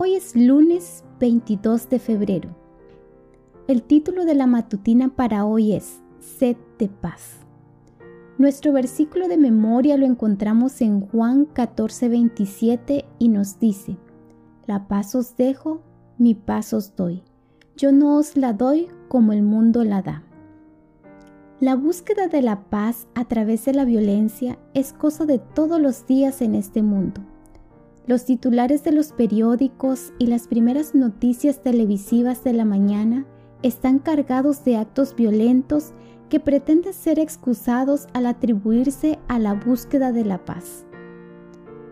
Hoy es lunes 22 de febrero. El título de la matutina para hoy es Sed de paz. Nuestro versículo de memoria lo encontramos en Juan 14:27 y nos dice, La paz os dejo, mi paz os doy. Yo no os la doy como el mundo la da. La búsqueda de la paz a través de la violencia es cosa de todos los días en este mundo. Los titulares de los periódicos y las primeras noticias televisivas de la mañana están cargados de actos violentos que pretenden ser excusados al atribuirse a la búsqueda de la paz.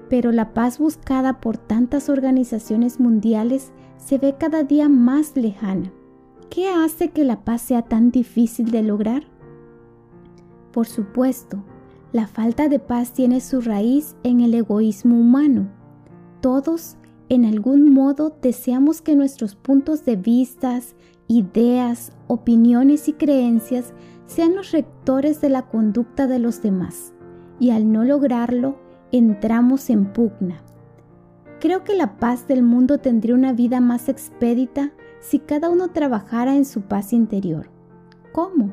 Pero la paz buscada por tantas organizaciones mundiales se ve cada día más lejana. ¿Qué hace que la paz sea tan difícil de lograr? Por supuesto, la falta de paz tiene su raíz en el egoísmo humano todos, en algún modo, deseamos que nuestros puntos de vistas, ideas, opiniones y creencias sean los rectores de la conducta de los demás, y al no lograrlo, entramos en pugna. Creo que la paz del mundo tendría una vida más expedita si cada uno trabajara en su paz interior. ¿Cómo?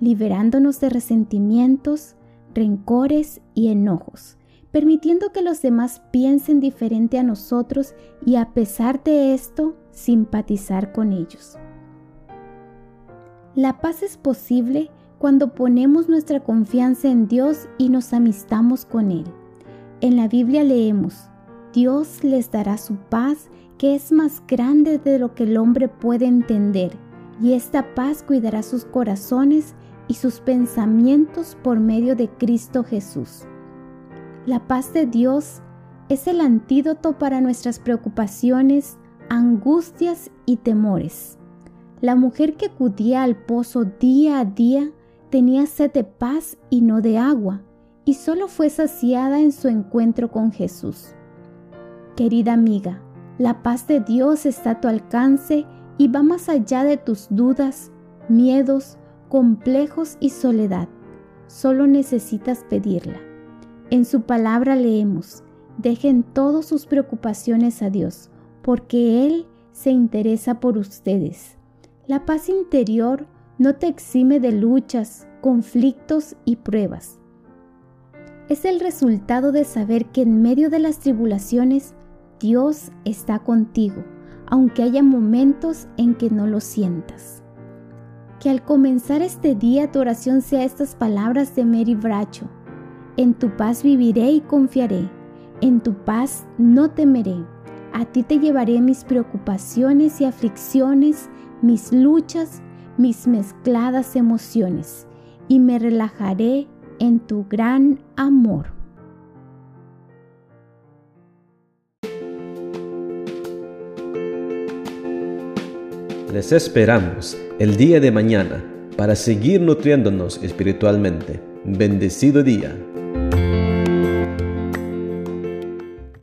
Liberándonos de resentimientos, rencores y enojos, permitiendo que los demás piensen diferente a nosotros y a pesar de esto, simpatizar con ellos. La paz es posible cuando ponemos nuestra confianza en Dios y nos amistamos con Él. En la Biblia leemos, Dios les dará su paz que es más grande de lo que el hombre puede entender, y esta paz cuidará sus corazones y sus pensamientos por medio de Cristo Jesús. La paz de Dios es el antídoto para nuestras preocupaciones, angustias y temores. La mujer que acudía al pozo día a día tenía sed de paz y no de agua, y solo fue saciada en su encuentro con Jesús. Querida amiga, la paz de Dios está a tu alcance y va más allá de tus dudas, miedos, complejos y soledad. Solo necesitas pedirla. En su palabra leemos, dejen todas sus preocupaciones a Dios, porque Él se interesa por ustedes. La paz interior no te exime de luchas, conflictos y pruebas. Es el resultado de saber que en medio de las tribulaciones Dios está contigo, aunque haya momentos en que no lo sientas. Que al comenzar este día tu oración sea estas palabras de Mary Bracho. En tu paz viviré y confiaré. En tu paz no temeré. A ti te llevaré mis preocupaciones y aflicciones, mis luchas, mis mezcladas emociones, y me relajaré en tu gran amor. Les esperamos el día de mañana para seguir nutriéndonos espiritualmente. Bendecido día.